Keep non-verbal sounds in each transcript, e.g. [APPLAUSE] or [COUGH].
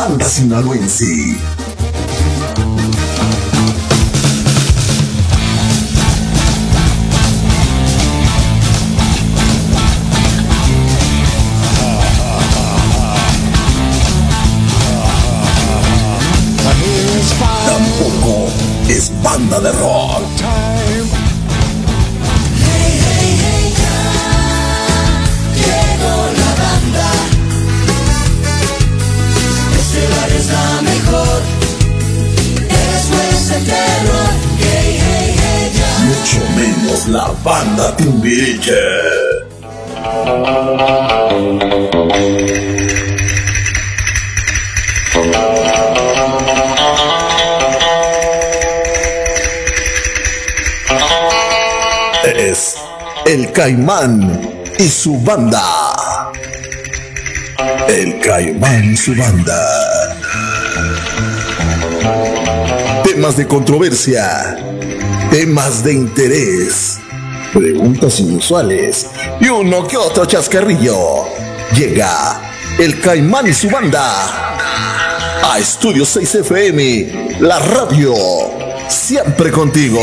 banda sinaloense. Tampoco es banda de rock. Banda Timbiriche. Es el Caimán y su banda. El Caimán y su banda. Temas de controversia, temas de interés, preguntas inusuales y uno que otro chascarrillo. Llega el Caimán y su banda a Estudio 6 FM, la radio, siempre contigo.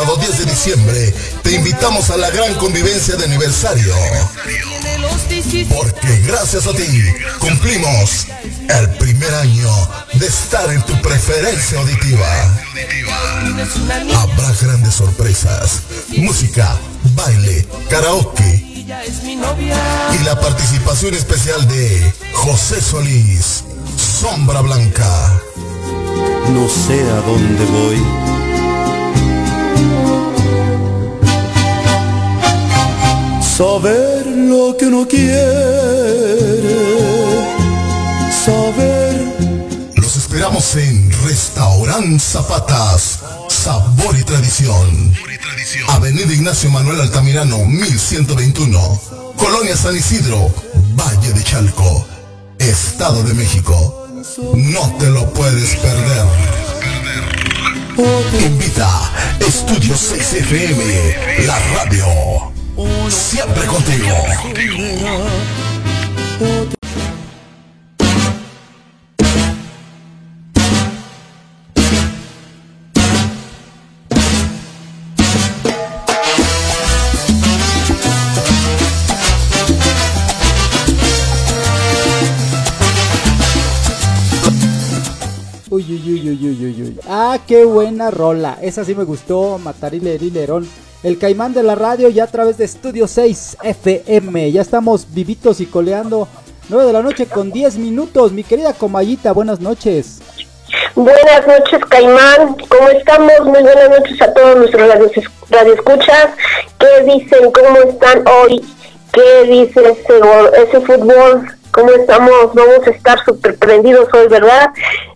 Sábado 10 de diciembre, te invitamos a la gran convivencia de aniversario. Porque gracias a ti cumplimos el primer año de estar en tu preferencia auditiva. Habrá grandes sorpresas, música, baile, karaoke y la participación especial de José Solís, Sombra Blanca. No sé a dónde voy. Saber lo que uno quiere. Saber. Los esperamos en Restaurant Zapatas, Sabor y Tradición. Avenida Ignacio Manuel Altamirano, 1121. Colonia San Isidro, Valle de Chalco, Estado de México. No te lo puedes perder. Invita Estudio 6 FM, la radio. Siempre contigo. Uy, uy, uy, uy, uy, uy. Ah, qué buena rola. Esa sí me gustó, Matarile Lerón. El caimán de la radio ya a través de Estudio 6 FM. Ya estamos vivitos y coleando. 9 de la noche con 10 minutos. Mi querida Comayita, buenas noches. Buenas noches, Caimán. ¿Cómo estamos? Muy buenas noches a todos nuestros radioescuchas. ¿Qué dicen? ¿Cómo están hoy? ¿Qué dice ese, fútbol? ¿Cómo estamos? Vamos a estar súper prendidos hoy, ¿verdad?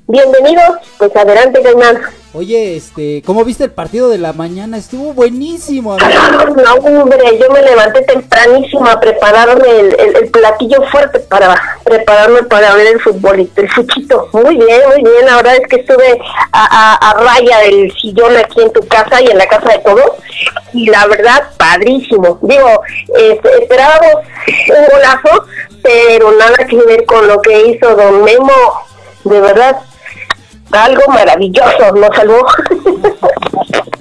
Bienvenidos. Pues adelante, Caimán. Oye, este, ¿cómo viste el partido de la mañana? Estuvo buenísimo. No, hombre, yo me levanté tempranísimo a prepararme el, el- el platillo fuerte para prepararme para ver el futbolito, el fuchito. Muy bien, muy bien. La verdad es que estuve a, raya del sillón aquí en tu casa y en la casa de todos. Y la verdad, padrísimo. Digo, este, esperábamos un golazo, pero nada que ver con lo que hizo Don Memo. De verdad, algo maravilloso, nos salvó.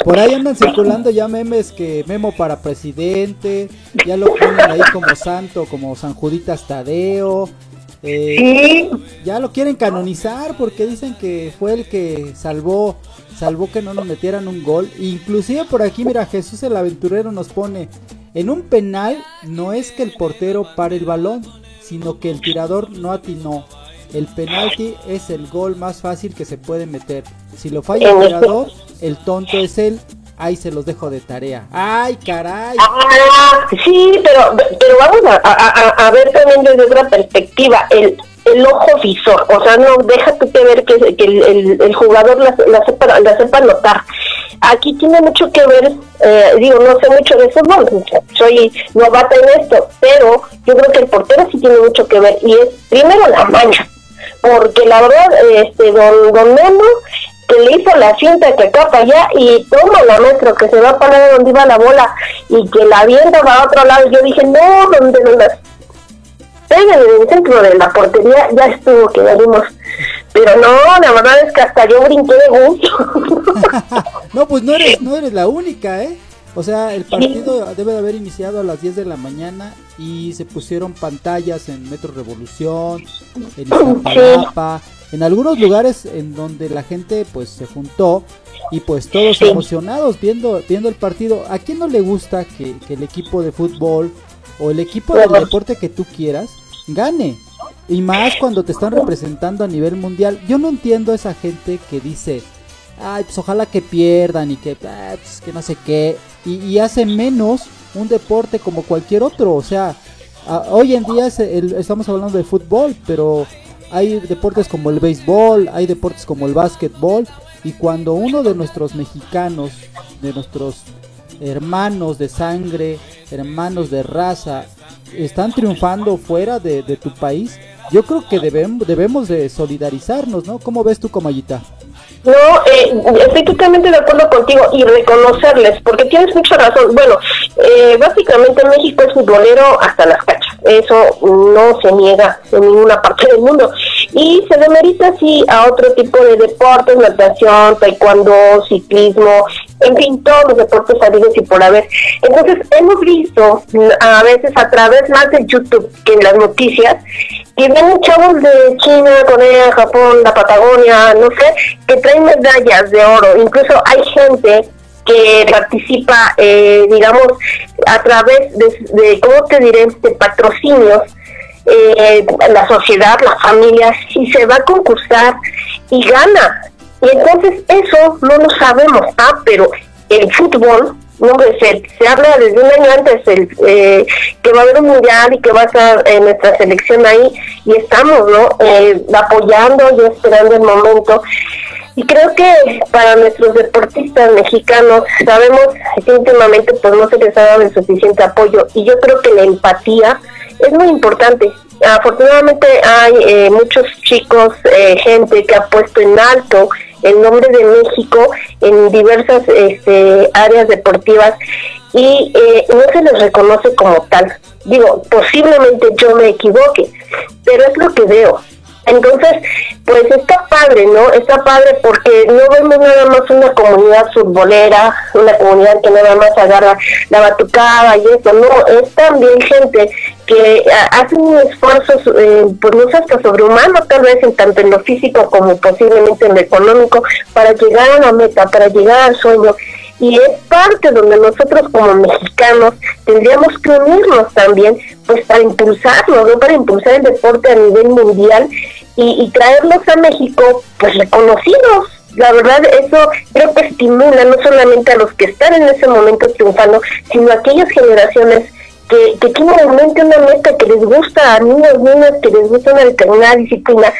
Por ahí andan circulando ya memes que Memo para presidente, ya lo ponen ahí como santo, como San Juditas Tadeo. eh, Sí. Ya lo quieren canonizar porque dicen que fue el que salvó, salvó que no nos metieran un gol. Inclusive por aquí, mira, Jesús el aventurero nos pone, en un penal no es que el portero pare el balón, sino que el tirador no atinó. El penalti es el gol más fácil que se puede meter. Si lo falla el tirador, el tonto es él. Ahí se los dejo de tarea. ¡Ay, caray! Ah, sí, pero, pero vamos a, a- a- ver también desde otra perspectiva, el, el ojo visor, o sea, no deja tú que ver que, que el, el- el jugador la, la sepa, la sepa notar. Aquí tiene mucho que ver, eh, digo, no sé mucho de fútbol, soy novata en esto, pero yo creo que el portero sí tiene mucho que ver, y es primero la maña, porque la verdad, este, don, don Memo, que le hizo la cinta que acá para allá y toma la metro que se va a parar donde iba la bola y que la avienta para otro lado. Yo dije, no, donde nos las peguen en el centro de la portería, ya estuvo que ya vimos. Pero no, la verdad es que hasta yo brinqué de gusto. [LAUGHS] No, pues no eres, [LAUGHS] no eres la única, ¿eh? O sea, el partido debe de haber iniciado a las 10 de la mañana y se pusieron pantallas en Metro Revolución, en Iztapalapa, en algunos lugares en donde la gente pues se juntó y pues todos emocionados viendo, viendo el partido. ¿A quién no le gusta que, que el equipo de fútbol o el equipo del deporte que tú quieras gane? Y más cuando te están representando a nivel mundial. Yo no entiendo a esa gente que dice, ay, pues ojalá que pierdan y que, ah, pues, que no sé qué, y, hace menos un deporte como cualquier otro, o sea, hoy en día es el- estamos hablando de fútbol, pero hay deportes como el béisbol, hay deportes como el básquetbol, y cuando uno de nuestros mexicanos, de nuestros hermanos de sangre, hermanos de raza, están triunfando fuera de, tu país, yo creo que debemos de solidarizarnos, ¿no? ¿Cómo ves tú, Comayita? No, eh, estoy totalmente de acuerdo contigo y reconocerles, porque tienes mucha razón. Bueno, eh, básicamente México es futbolero hasta las cachas, eso no se niega en ninguna parte del mundo. Y se demerita así a otro tipo de deportes, natación, taekwondo, ciclismo, en fin, todos los deportes habidos y por haber. Entonces, hemos visto mm, a veces a través más de YouTube que en las noticias, que vienen chavos de China, Corea, Japón, la Patagonia, no sé, que traen medallas de oro. Incluso hay gente que participa, eh, digamos, a través de, de, ¿cómo te diré?, de patrocinios, eh, la sociedad, las familias, y se va a concursar y gana. Y entonces eso no lo sabemos, ah, pero el fútbol, no hombre, se, se habla desde un año antes el, eh, que va a haber un mundial y que va a estar en nuestra selección ahí, y estamos, ¿no?, eh, apoyando y esperando el momento. Y creo que para nuestros deportistas mexicanos, sabemos que últimamente pues no se les ha dado el suficiente apoyo y yo creo que la empatía es muy importante. Afortunadamente hay eh, muchos chicos, eh, gente que ha puesto en alto el nombre de México en diversas este, áreas deportivas y eh, no se les reconoce como tal. Digo, posiblemente yo me equivoque, pero es lo que veo. Entonces, pues está padre, ¿no? Está padre porque no vemos nada más una comunidad futbolera, una comunidad que nada más agarra la batucada y eso, no, es también gente que a, hace un esfuerzo, eh, pues no hasta sobrehumano, tal vez en tanto en lo físico como posiblemente en lo económico, para llegar a la meta, para llegar al sueño y es parte donde nosotros como mexicanos tendríamos que unirnos también pues para impulsarlo, ¿no? para impulsar el deporte a nivel mundial y, y traerlos a México pues reconocidos. La verdad eso creo que estimula no solamente a los que están en ese momento triunfando, sino a aquellas generaciones que, tienen en mente una meta que les gusta a niños, niñas, que les gusta una determinada disciplina,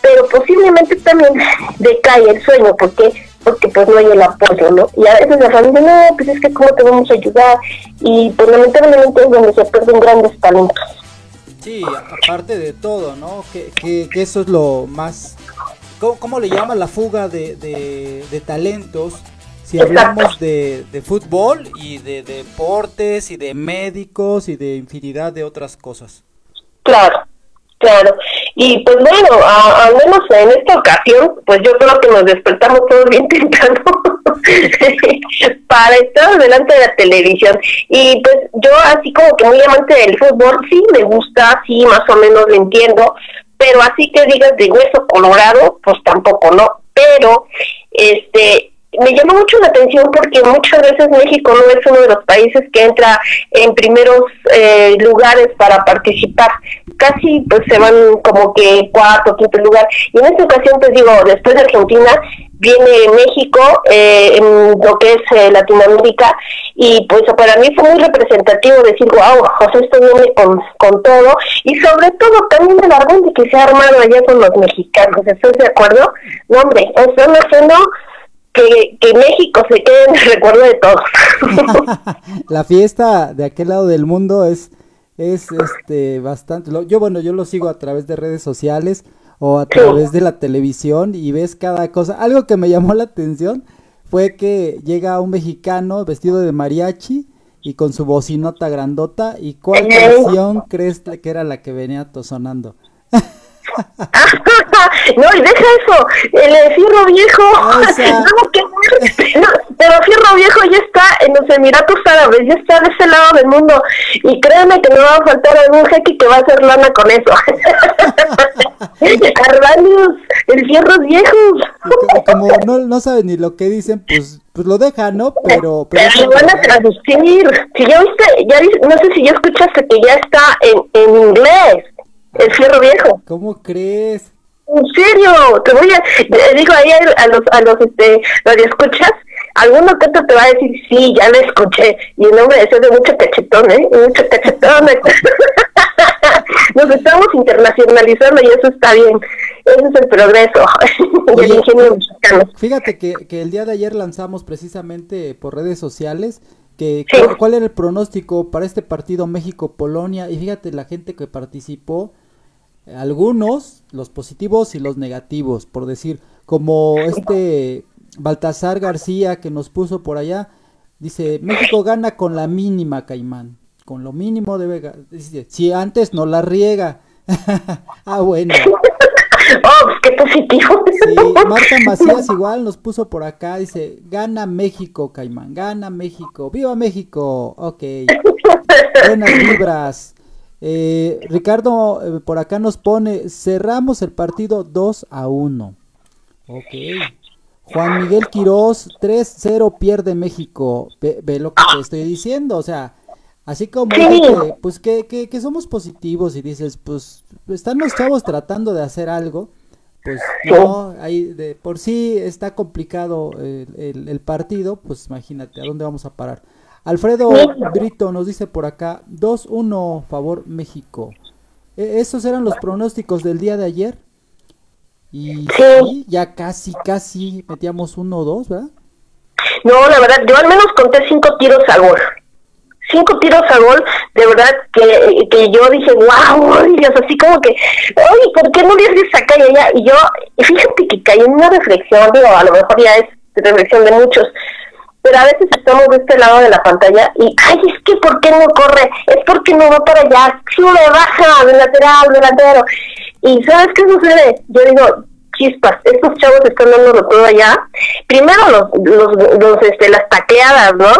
pero posiblemente también [LAUGHS] decae el sueño, porque porque pues no hay el apoyo, ¿no? Y a veces la familia, no, pues es que cómo te vamos a ayudar, y pues lamentablemente es donde se pierden grandes talentos. Sí, aparte de todo, ¿no? Que, que, que eso es lo más... ¿Cómo, cómo le llaman la fuga de, de, de talentos? Si hablamos de, de fútbol y de deportes y de médicos y de infinidad de otras cosas. Claro, claro. Y pues bueno, a, al menos en esta ocasión, pues yo creo que nos despertamos todos bien [LAUGHS] temprano [LAUGHS] para estar delante de la televisión. Y pues yo así como que muy amante del fútbol, sí me gusta, sí más o menos lo entiendo, pero así que digas de hueso colorado, pues tampoco, ¿no? Pero, este, me llama mucho la atención porque muchas veces México no es uno de los países que entra en primeros eh, lugares para participar. Casi pues se van como que cuarto, quinto lugar. Y en esta ocasión, pues digo, después de Argentina, viene México eh, en lo que es eh, Latinoamérica y pues para mí fue muy representativo decir, wow, José esto viene con, con todo y sobre todo también el argüente que se ha armado allá con los mexicanos, ¿estás de acuerdo? No hombre, están haciendo que, que México se quede en el recuerdo de todos. [LAUGHS] la fiesta de aquel lado del mundo es, es este bastante, yo bueno, yo lo sigo a través de redes sociales o a través de la televisión y ves cada cosa. Algo que me llamó la atención fue que llega un mexicano vestido de mariachi y con su bocinota grandota. ¿Y cuál canción crees que era la que venía sonando? [LAUGHS] [LAUGHS] no, y deja eso, el fierro viejo, o sea... [LAUGHS] no, que, [LAUGHS] no, pero fierro viejo ya está en los Emiratos Árabes, ya está de ese lado del mundo, y créeme que no va a faltar algún jeque que va a hacer lana con eso. Arranios, el fierro viejo. como, como no, no saben ni lo que dicen, pues pues lo dejan, ¿no? Pero... Pero, pero lo van a traducir. Si ya viste, ya no sé si ya escuchaste que ya está en, en inglés. El fierro viejo. ¿Cómo crees? En serio, te voy a, digo ahí a, los, a los, este, escuchas, alguno que te va a decir, sí, ya lo escuché, y el nombre es de mucho cachetón, ¿eh? Mucho cachetón. [LAUGHS] Nos estamos internacionalizando y eso está bien. Ese es el progreso [LAUGHS] del ingenio mexicano. Fíjate que, que el día de ayer lanzamos precisamente por redes sociales que cuál, cuál era el pronóstico para este partido México-Polonia y fíjate la gente que participó, algunos, los positivos y los negativos, por decir, como este Baltasar García que nos puso por allá, dice, México gana con la mínima, Caimán, con lo mínimo debe, dice, si antes no la riega. [LAUGHS] ah, bueno. Oh, qué positivo. Sí, Marta Macías igual nos puso por acá, dice, gana México, Caimán, gana México, viva México, ok, buenas vibras. Eh, Ricardo eh, por acá nos pone, cerramos el partido 2 a 1, ok. Juan Miguel Quiroz, 3-0 pierde México, ve, ve lo que te estoy diciendo, o sea, así como que, pues que, que, que somos positivos y dices, pues están los chavos tratando de hacer algo, pues no, ahí de por sí está complicado el, el- el partido, pues imagínate a dónde vamos a parar. Alfredo Brito nos dice por acá, 2-1 favor México. E- esos eran los pronósticos del día de ayer. Y Sí. ya casi, casi metíamos 1-2, ¿verdad? No, la verdad, yo al menos conté cinco tiros a gol. Cinco tiros a gol, de verdad que, que yo dije, wow, Dios, así como que, ay, ¿por qué no le haces acá y allá? Y yo, fíjate que caí en una reflexión, digo, a lo mejor ya es reflexión de muchos, pero a veces estamos de este lado de la pantalla y, ay, es que ¿por qué no corre? Es porque no va para allá, sube, baja, de lateral, delantero. Y ¿sabes qué sucede? Yo digo, chispas, estos chavos están dándolo todo allá. Primero los, los, los este, las tacleadas, ¿no?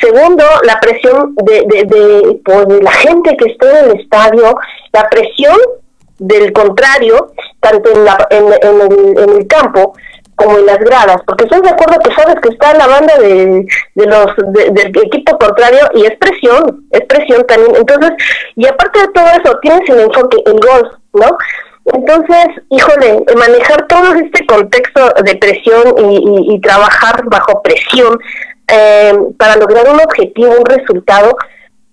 Segundo, la presión de, de, de, pues, de la gente que está en el estadio, la presión del contrario, tanto en, la, en el, en el campo como en las gradas, porque estoy de acuerdo que sabes que está la banda de, los de- del equipo contrario y es presión, es presión también. Entonces, y aparte de todo eso, tienes el enfoque, el gol, ¿no? Entonces, híjole, manejar todo este contexto de presión y, y- trabajar bajo presión eh, para lograr un objetivo, un resultado,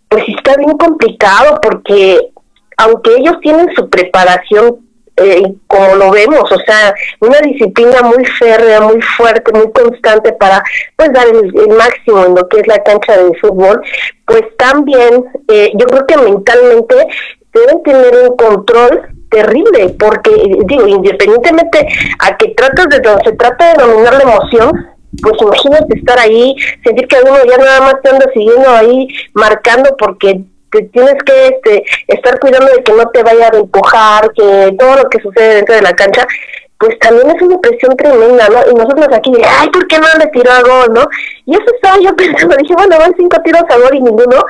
pues está bien complicado porque aunque ellos tienen su preparación, eh, como lo vemos, o sea, una disciplina muy férrea, muy fuerte, muy constante para pues dar el, el máximo en lo que es la cancha de fútbol, pues también eh, yo creo que mentalmente deben tener un control terrible, porque digo, independientemente a que tratas de, se trata de dominar la emoción, pues imagínate estar ahí, sentir que uno ya nada más te anda siguiendo ahí, marcando porque te tienes que este, estar cuidando de que no te vaya a empujar, que todo lo que sucede dentro de la cancha, pues también es una presión tremenda, ¿no? Y nosotros aquí, ay, ¿por qué no le tiró a gol, no? Y eso estaba yo [LAUGHS] pensando, dije, bueno, van cinco tiros a gol y ninguno,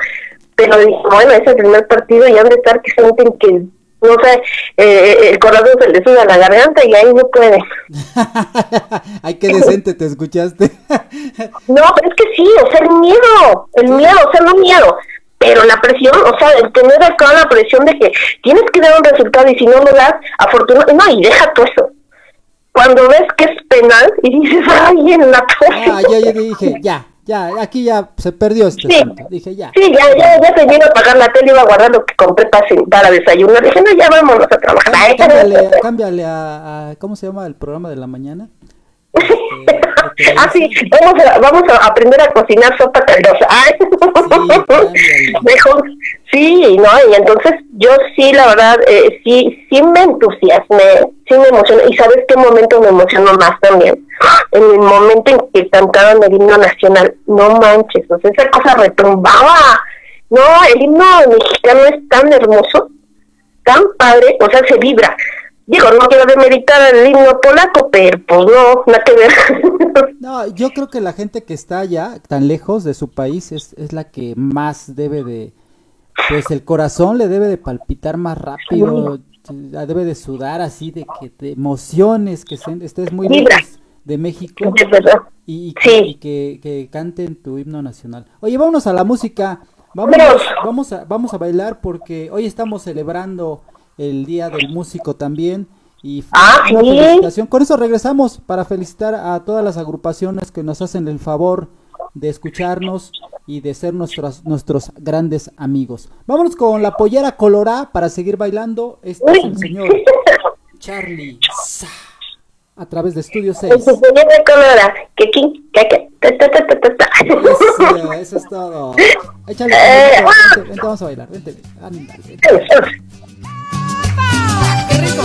pero dije, bueno, es el primer partido y han de estar que sienten que, no sé, eh, el corazón se le sube a la garganta y ahí no puede. [LAUGHS] Ay, qué decente te escuchaste. [LAUGHS] No, pero es que sí, o sea, el miedo, el miedo, o sea, no miedo, pero la presión, o sea, el tener acá la presión de que tienes que dar un resultado y si no lo das, afortunadamente, no, y deja todo eso. Cuando ves que es penal y dices, [LAUGHS] ay, en la torre. Ah, ya, ya dije, ya, ya, aquí ya se perdió este Sí. Dije, ya. Sí, ya, ya, ya se vino a pagar la tele, iba a guardar lo que compré para, para desayunar. Dije, no, ya vámonos a trabajar. Cá- Cámbiale, cámbiale a, a- ¿cómo se llama el programa de la mañana? Ah, sí, vamos a, vamos a aprender a cocinar sopa caldosa. Ay. [LAUGHS] cámbiale. Mejor, sí, ¿no? Y entonces yo sí, la verdad, eh, sí, sí me entusiasmé, sí me emocioné. ¿Y sabes qué momento me emocionó más también? En el momento en que cantaban el himno nacional. No manches, o sea, esa cosa retumbaba. No, el himno mexicano es tan hermoso, tan padre, o sea, se vibra. Digo, no quiero demeritar el himno polaco, pero pues no, nada que ver. No, yo creo que la gente que está allá, tan lejos de su país, es, es la que más debe de, pues el corazón le debe de palpitar más rápido, debe de sudar así, de que te emociones, que se- estés muy lejos de México y, y que, Sí. y que, que canten tu himno nacional. Oye, vámonos a la música, vamos, Vámonos. vamos, a, vamos a bailar porque hoy estamos celebrando el Día del Músico también Y Ah, una sí. felicitación. Con eso regresamos para felicitar a todas las agrupaciones que nos hacen el favor de escucharnos y de ser nuestros, nuestros grandes amigos. Vámonos con la pollera colorá para seguir bailando. Este es el señor Charlie Sa, a través de Estudio 6. En su pollera de colora. Que que. Eso, eso es todo. Échale, Eh, vente, vente, vente, vamos a bailar. Vente, ándale, vente. ¡Qué rico!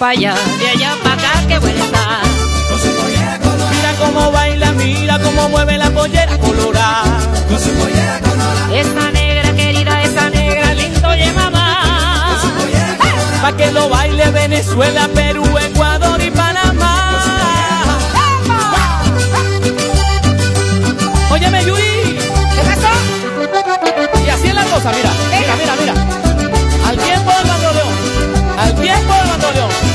Allá, de allá para acá, qué buena está. Mira cómo baila, mira cómo mueve la pollera colorada. Esta negra querida, esa negra lindo oye mamá. Pa' que lo baile Venezuela, Perú, Ecuador y Panamá. Óyeme, Yuri. ¿Qué pasó? Y así es la cosa, mira. Mira, mira, mira. Al tiempo del bandoleón. Al tiempo del bandoleón.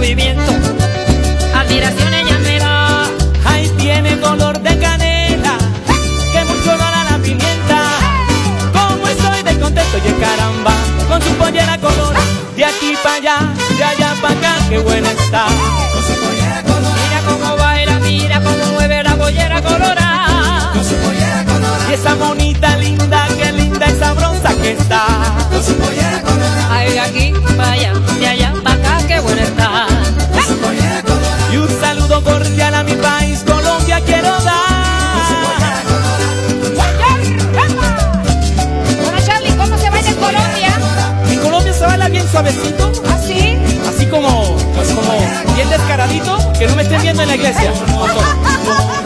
Movimiento, admiración ella me da. Ahí tiene color de canela, que mucho a la pimienta. Como estoy de contento, oye caramba, con su pollera color, de aquí para allá, de allá para acá, qué buena está. Mira cómo baila, mira cómo mueve la bollera colorada. Y esa monita linda, qué linda y sabrosa que está. Ay, la iglesia. Y [LAUGHS]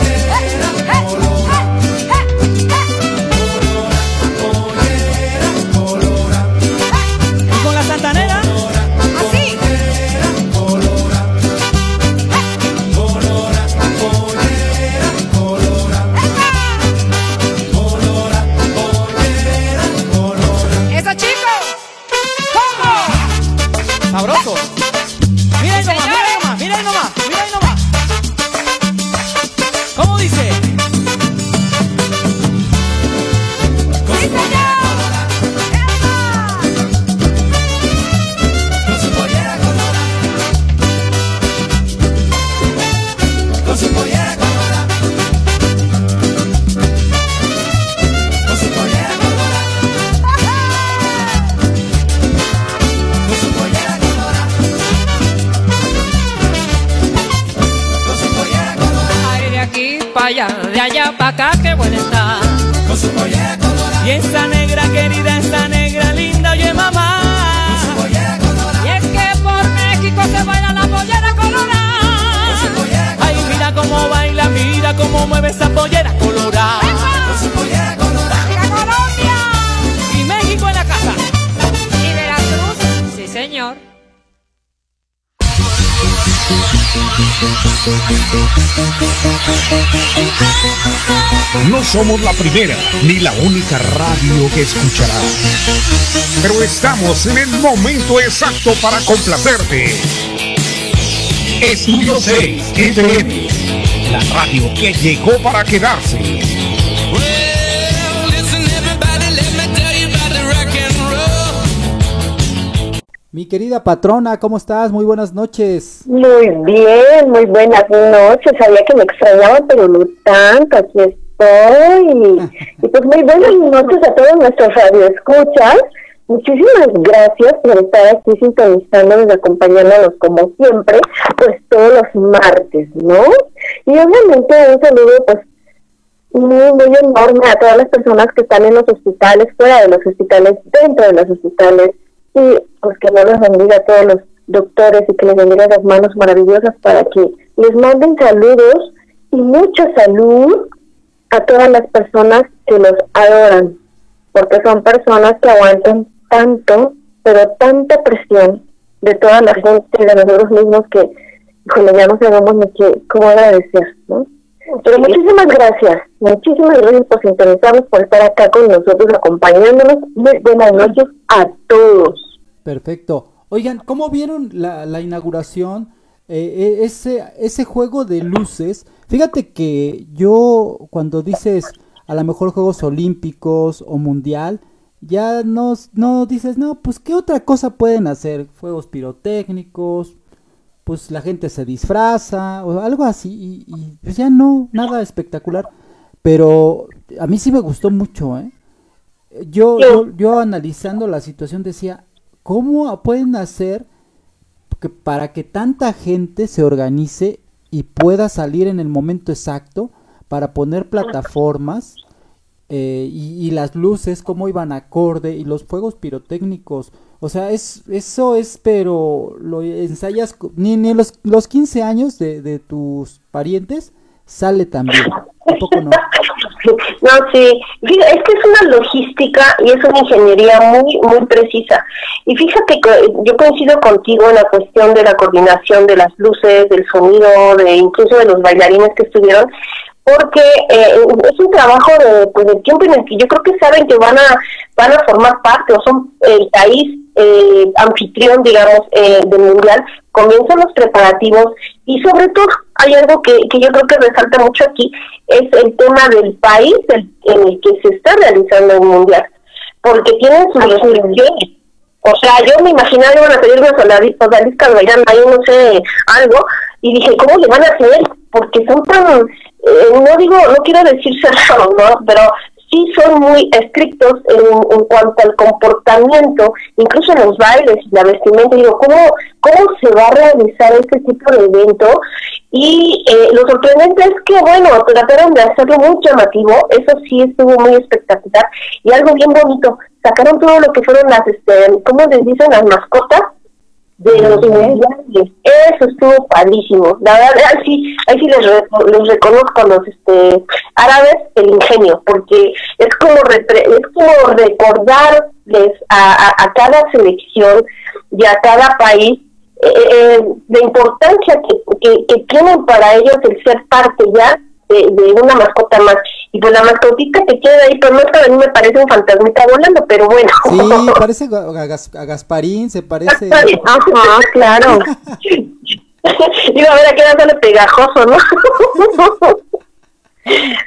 No somos la primera ni la única radio que escucharás. Pero estamos en el momento exacto para complacerte. Estudio 6 FM, la radio que llegó para quedarse. Mi querida patrona, ¿cómo estás? Muy buenas noches. Muy bien, muy buenas noches. Sabía que me extrañaban, pero no tanto. Aquí estoy. [LAUGHS] Y pues muy buenas noches a todos nuestros radioescuchas. Muchísimas gracias por estar aquí sintonizándonos y acompañándonos como siempre, pues todos los martes, ¿no? Y obviamente un saludo pues muy, muy enorme a todas las personas que están en los hospitales, fuera de los hospitales, dentro de los hospitales, y pues que no les bendiga a todos los doctores y que les bendiga las manos maravillosas para que les manden saludos y mucha salud a todas las personas que los adoran, porque son personas que aguantan tanto, pero tanta presión de toda la gente, de nosotros mismos, que híjole, ya no sabemos ni qué, cómo agradecer, ¿no? Pero muchísimas gracias, muchísimas gracias por sintonizarnos, por estar acá con nosotros, acompañándonos. Muy buenas noches a todos. Perfecto. Oigan, ¿cómo vieron la, la inauguración? Eh, eh, ese, ese juego de luces. Fíjate que yo, cuando dices a lo mejor Juegos Olímpicos o Mundial, ya no, no dices, no, pues qué otra cosa pueden hacer. Fuegos pirotécnicos, pues la gente se disfraza o algo así y, pues ya no, nada espectacular. Pero a mí sí me gustó mucho, ¿eh? Yo, yo, yo analizando la situación decía, ¿cómo pueden hacer que para que tanta gente se organice y pueda salir en el momento exacto para poner plataformas eh, y, y, las luces, cómo iban acorde y los fuegos pirotécnicos? O sea, es, eso es, pero lo ensayas, ni, ni los, los 15 años de, de tus parientes sale también. No. [LAUGHS] No, sí, es que es una logística y es una ingeniería muy, muy precisa. Y fíjate que yo coincido contigo en la cuestión de la coordinación de las luces, del sonido, de incluso de los bailarines que estuvieron, porque eh, es un trabajo de, pues, tiempo en el que yo creo que saben que van a, van a formar parte o son el país eh, anfitrión, digamos, eh, del mundial, comienzan los preparativos y sobre todo hay algo que, que yo creo que resalta mucho aquí, es el tema del país en el que se está realizando el mundial, porque tienen sus restricciones. O sea, yo me imaginaba que iban a pedir unos odaliscas bailando ahí, no sé, algo, y dije, ¿cómo le van a hacer? Porque son tan, eh, no digo, no quiero decir cerrados, [LAUGHS] ¿no? Pero sí son muy estrictos en, en, cuanto al comportamiento, incluso en los bailes y la vestimenta. Digo, ¿cómo, ¿cómo se va a realizar este tipo de evento? Y eh, lo sorprendente es que, bueno, trataron de hacerlo muy llamativo, eso sí estuvo muy espectacular. Y algo bien bonito, sacaron todo lo que fueron las, este, ¿cómo les dicen? Las mascotas de los mundiales. Eso estuvo padrísimo. La verdad, ahí sí, ahí sí les, les reconozco a los este, árabes el ingenio, porque es como, repre, es como recordarles a, a, a, cada selección y a cada país eh, eh, la importancia que, que, que tienen para ellos el ser parte ya de, de, una mascota más. Y pues la mascotita que queda ahí, más que a mí me parece un fantasmita volando, pero bueno. Sí, [LAUGHS] parece a, Gas, a Gasparín, se parece. [LAUGHS] Ajá, claro. [LAUGHS] Digo, a ver, a qué edad sale pegajoso, ¿no?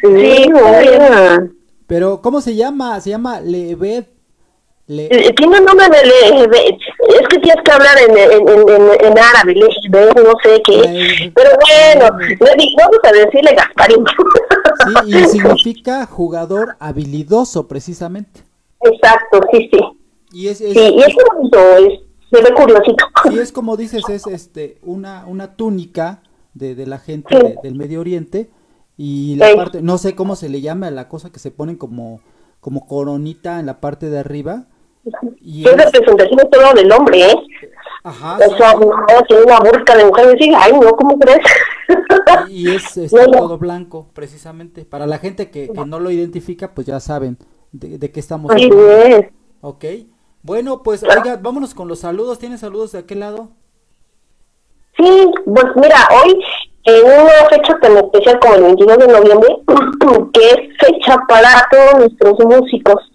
sí, bueno. Pero, ¿cómo se llama? Se llama Levet le... Tiene un nombre de, le, de, es que tienes que hablar en, en, en, en árabe, le, no sé qué, pero bueno, le, vamos a decirle Gasparín. Sí, y [LAUGHS] significa jugador habilidoso, precisamente. Exacto, sí, sí. Y es, es, sí, y es bonito, es, se ve curiosito. Y es como dices, es este una, una túnica de, de la gente sí. de, del Medio Oriente y la sí. parte, no sé cómo se le llama a la cosa que se ponen como, como coronita en la parte de arriba y es representación todo del hombre, ¿eh? Ajá. O sea, no, tiene una burka de mujer y dice, ay, no, ¿cómo crees? [LAUGHS] Y es, es no, todo blanco, precisamente. Para la gente que, que, no lo identifica, pues ya saben de, de qué estamos hablando. Es. Ok. Bueno, pues, oiga, vámonos con los saludos. ¿Tienes saludos de aquel lado? Sí, pues mira, hoy en una fecha tan especial como el 22 de noviembre, [CLEARS THROAT] que es fecha para todos nuestros músicos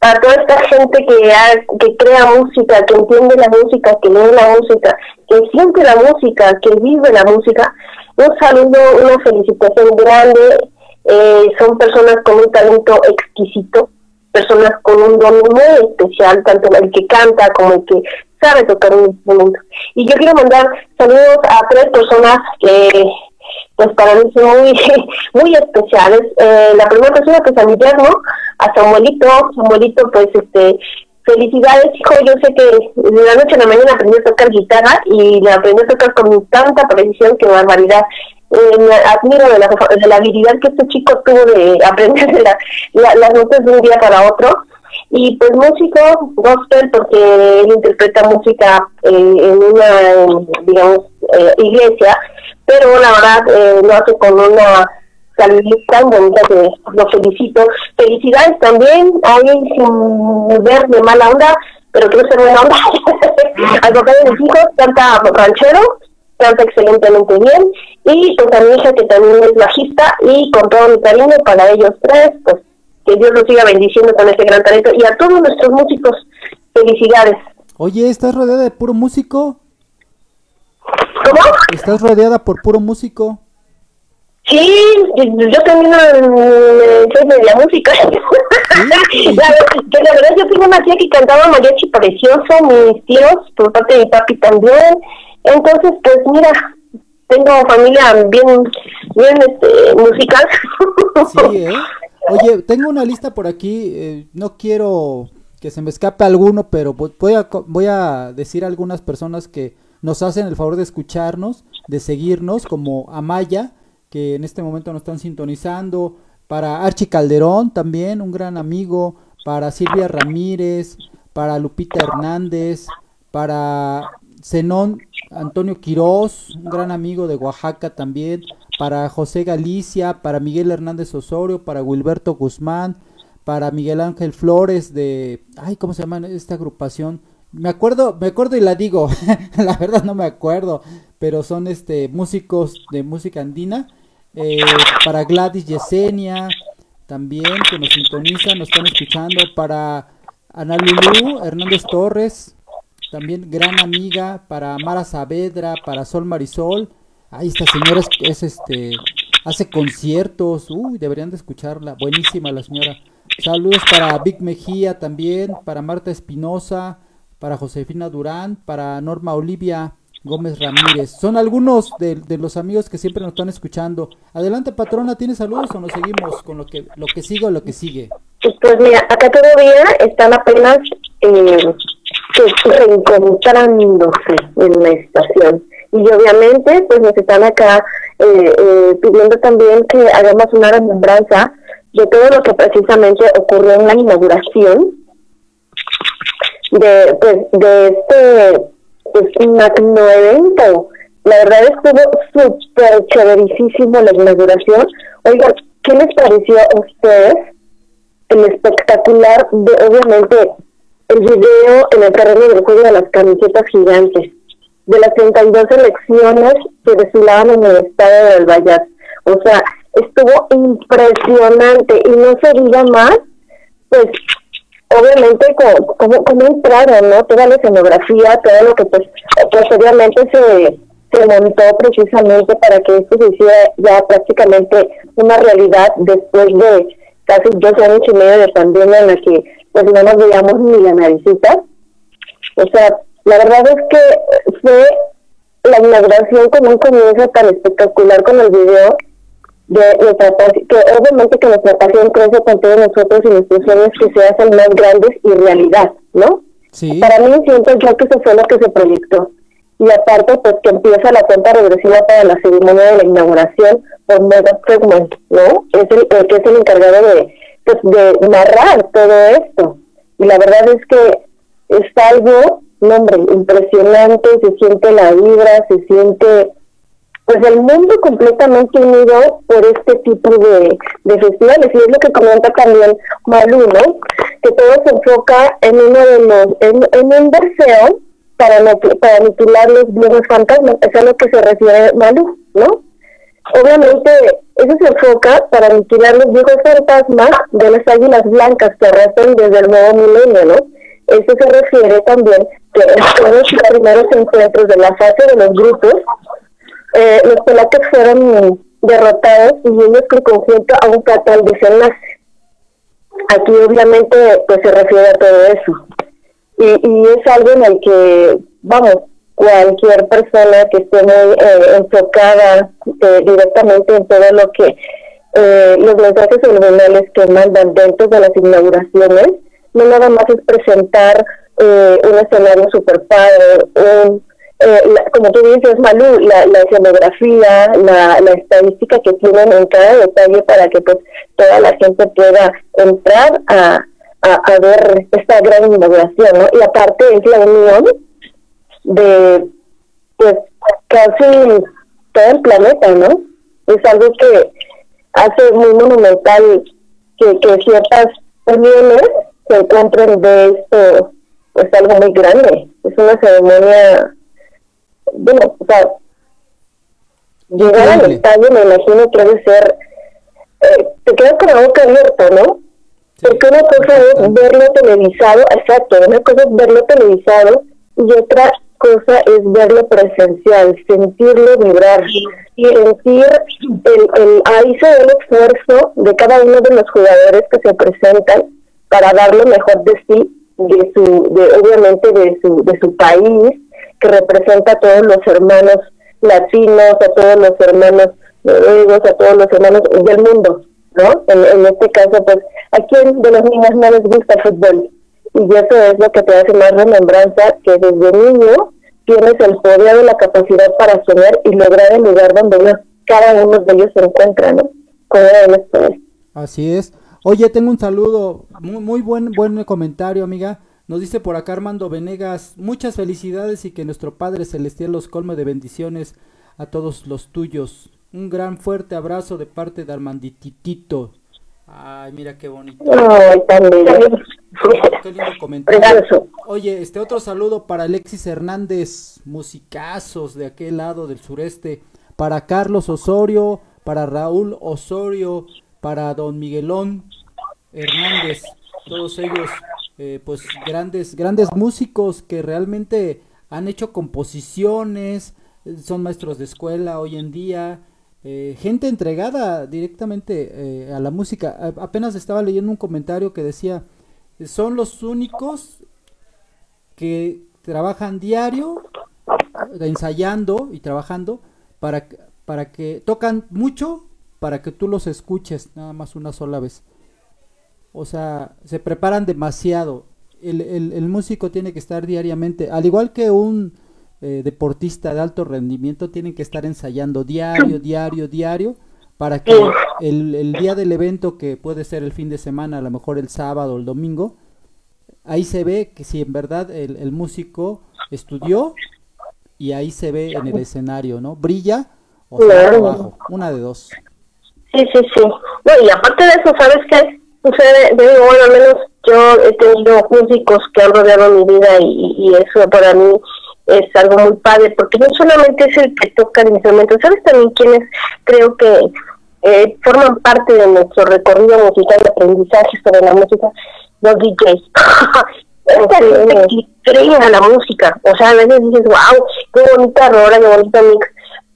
a toda esta gente que, ha, que crea música, que entiende la música, que lee la música, que siente la música, que vive la música, un saludo, una felicitación grande. Eh, son personas con un talento exquisito, personas con un don muy especial, tanto el que canta como el que sabe tocar un instrumento. Y yo quiero mandar saludos a tres personas que pues para mí son muy, [LAUGHS] muy especiales. Eh, la primera persona que es a mi yerno, a Samuelito, Samuelito pues este felicidades, hijo. Yo sé que de la noche a la mañana aprendió a tocar guitarra y la aprendió a tocar con tanta precisión que barbaridad. Eh, me admiro de la, de la habilidad que este chico tuvo de [LAUGHS] aprender la, la, las notas de un día para otro. Y pues músico gospel porque él interpreta música eh, en una, digamos, eh, iglesia, pero la verdad eh, lo hace con una calidad tan bonita que lo felicito. Felicidades también, ahí sin ver de mala onda, pero quiero ser buena onda. [LAUGHS] Al papá de mis hijos canta ranchero, canta excelentemente bien, y pues a mi hija que también es bajista, y con todo mi cariño para ellos tres, pues que Dios los siga bendiciendo con este gran talento, y a todos nuestros músicos, felicidades. Oye, ¿estás rodeada de puro músico? ¿Cómo? ¿Estás rodeada por puro músico? Sí, yo también eh, soy de [LAUGHS] la música. la, que la verdad yo tengo una tía que cantaba mariachi precioso, mis tíos, por parte de mi papi también. Entonces, pues mira, tengo familia bien, bien este, musical. Sí, ¿eh? Oye, tengo una lista por aquí, eh, no quiero que se me escape alguno, pero voy a, voy a decir a algunas personas que nos hacen el favor de escucharnos, de seguirnos, como Amaya, que en este momento nos están sintonizando, para Archie Calderón también, un gran amigo, para Silvia Ramírez, para Lupita Hernández, para Zenón Antonio Quirós, un gran amigo de Oaxaca también, para José Galicia, para Miguel Hernández Osorio, para Wilberto Guzmán, para Miguel Ángel Flores de, ay, ¿cómo se llama esta agrupación? Me acuerdo, me acuerdo y la digo, [LAUGHS] la verdad no me acuerdo, pero son este músicos de música andina, eh, para Gladys Yesenia, también que nos sintonizan, nos están escuchando, para Ana Lulú, Hernández Torres, también gran amiga, para Mara Saavedra, para Sol Marisol, ahí esta señora es, es este, hace conciertos, uy, deberían de escucharla, buenísima la señora. Saludos para Vic Mejía también, para Marta Espinosa, para Josefina Durán, para Norma Olivia Gómez Ramírez. Son algunos de, los amigos que siempre nos están escuchando. Adelante, patrona, ¿tienes saludos o nos seguimos con lo que lo que sigue o lo que sigue? Pues mira, acá todavía están apenas eh, reencontrándose en la estación. Y obviamente, pues nos están acá eh, eh, pidiendo también que hagamos una remembranza de todo lo que precisamente ocurrió en la inauguración de, pues, de este pues, magno evento. La verdad estuvo súper chéverísimo la inauguración. Oigan, ¿qué les pareció a ustedes el espectacular de, obviamente, el video en el terreno del juego de las camisetas gigantes? De las 32 elecciones que desfilaban en el estado del Vallas. O sea, estuvo impresionante y no se diga más, pues obviamente como, como, como entraron, ¿no? Toda la escenografía, todo lo que pues posteriormente se, se montó precisamente para que esto se hiciera ya prácticamente una realidad después de casi dos años y medio de pandemia en la que pues no nos veíamos ni la naricita. O sea, la verdad es que fue la inauguración como un comienzo tan espectacular con el video de nuestra que obviamente que nuestra pasión crece con todos nosotros y nuestros sueños que se hacen más grandes y realidad, ¿no? Sí. Para mí siento yo que eso fue lo que se proyectó. Y aparte, pues que empieza la cuenta regresiva para la ceremonia de la inauguración por Mega Segment, ¿no? Es el, el, que es el encargado de, pues, de narrar todo esto. Y la verdad es que es algo, no, hombre, impresionante, se siente la vibra, se siente pues el mundo completamente unido por este tipo de, de festivales y es lo que comenta también Malu, ¿no? Que todo se enfoca en uno de los, en, en un deseo para, para aniquilar los viejos fantasmas, es a lo que se refiere Malu, ¿no? Obviamente eso se enfoca para aniquilar los viejos fantasmas de las águilas blancas que arrastran desde el nuevo milenio, ¿no? Eso se refiere también que todos los primeros encuentros de la fase de los grupos eh, los polacos fueron derrotados y ellos en conjunto a un fatal desenlace. Aquí obviamente pues se refiere a todo eso. Y, y es algo en el que, vamos, cualquier persona que esté muy eh, enfocada eh, directamente en todo lo que eh, los mensajes subliminales que mandan dentro de las inauguraciones, no nada más es presentar eh, un escenario super padre, un, eh, como tú dices, Malú, la, la escenografía, la, la estadística que tienen en cada detalle para que pues toda la gente pueda entrar a, a, ver esta gran inauguración, ¿no? Y aparte es la unión de pues casi todo el planeta, ¿no? Es algo que hace muy monumental que, que ciertas uniones se encuentren de esto, es pues, algo muy grande. Es una ceremonia, bueno, o sea, llegar al estadio me imagino que debe ser, eh, te quedas con la boca abierta, ¿no? Porque una cosa es verlo televisado, exacto, una cosa es verlo televisado y otra cosa es verlo presencial, sentirlo vibrar, y sentir el, el, ahí se ve el esfuerzo de cada uno de los jugadores que se presentan para dar lo mejor de sí, de su, de, obviamente de su, de su país, que representa a todos los hermanos latinos, a todos los hermanos noruegos, a todos los hermanos del mundo, ¿no? En, en este caso, pues, ¿a quién de los niños no les gusta el fútbol? Y eso es lo que te hace más remembranza que desde niño tienes el poder de la capacidad para soñar y lograr el lugar donde cada uno de ellos se encuentra, ¿no? Así es. Oye, tengo un saludo, muy, muy buen, buen comentario, amiga. Nos dice por acá Armando Venegas, muchas felicidades y que nuestro Padre Celestial los colme de bendiciones a todos los tuyos. Un gran fuerte abrazo de parte de Armandititito. Ay, mira qué bonito. Ay, Qué lindo comentario. Oye, este otro saludo para Alexis Hernández, musicazos de aquel lado del sureste, para Carlos Osorio, para Raúl Osorio, para Don Miguelón Hernández, todos ellos eh, pues grandes grandes músicos que realmente han hecho composiciones, son maestros de escuela hoy en día, eh, gente entregada directamente eh, a la música. apenas estaba leyendo un comentario que decía, son los únicos que trabajan diario, ensayando y trabajando para, para que tocan mucho para que tú los escuches nada más una sola vez. O sea, se preparan demasiado. El, el, músico tiene que estar diariamente, al igual que un eh, deportista de alto rendimiento, tienen que estar ensayando diario, diario, diario, para que el, el día del evento, que puede ser el fin de semana, a lo mejor el sábado o el domingo, ahí se ve que si en verdad el, el músico estudió y ahí se ve en el escenario, ¿no? Brilla o se abajo, una de dos. Sí, sí, sí. No, y aparte de eso, ¿sabes qué? Sucede, digo, bueno, al menos yo he tenido músicos que han rodeado mi vida y, y eso para mí es algo muy padre, porque no solamente es el que toca el instrumento, ¿sabes también quiénes creo que eh, forman parte de nuestro recorrido musical de aprendizaje sobre la música? Los DJs. [LAUGHS] Esta gente que creen a la música, o sea, a veces dices, wow, qué bonita rola, qué bonita mix,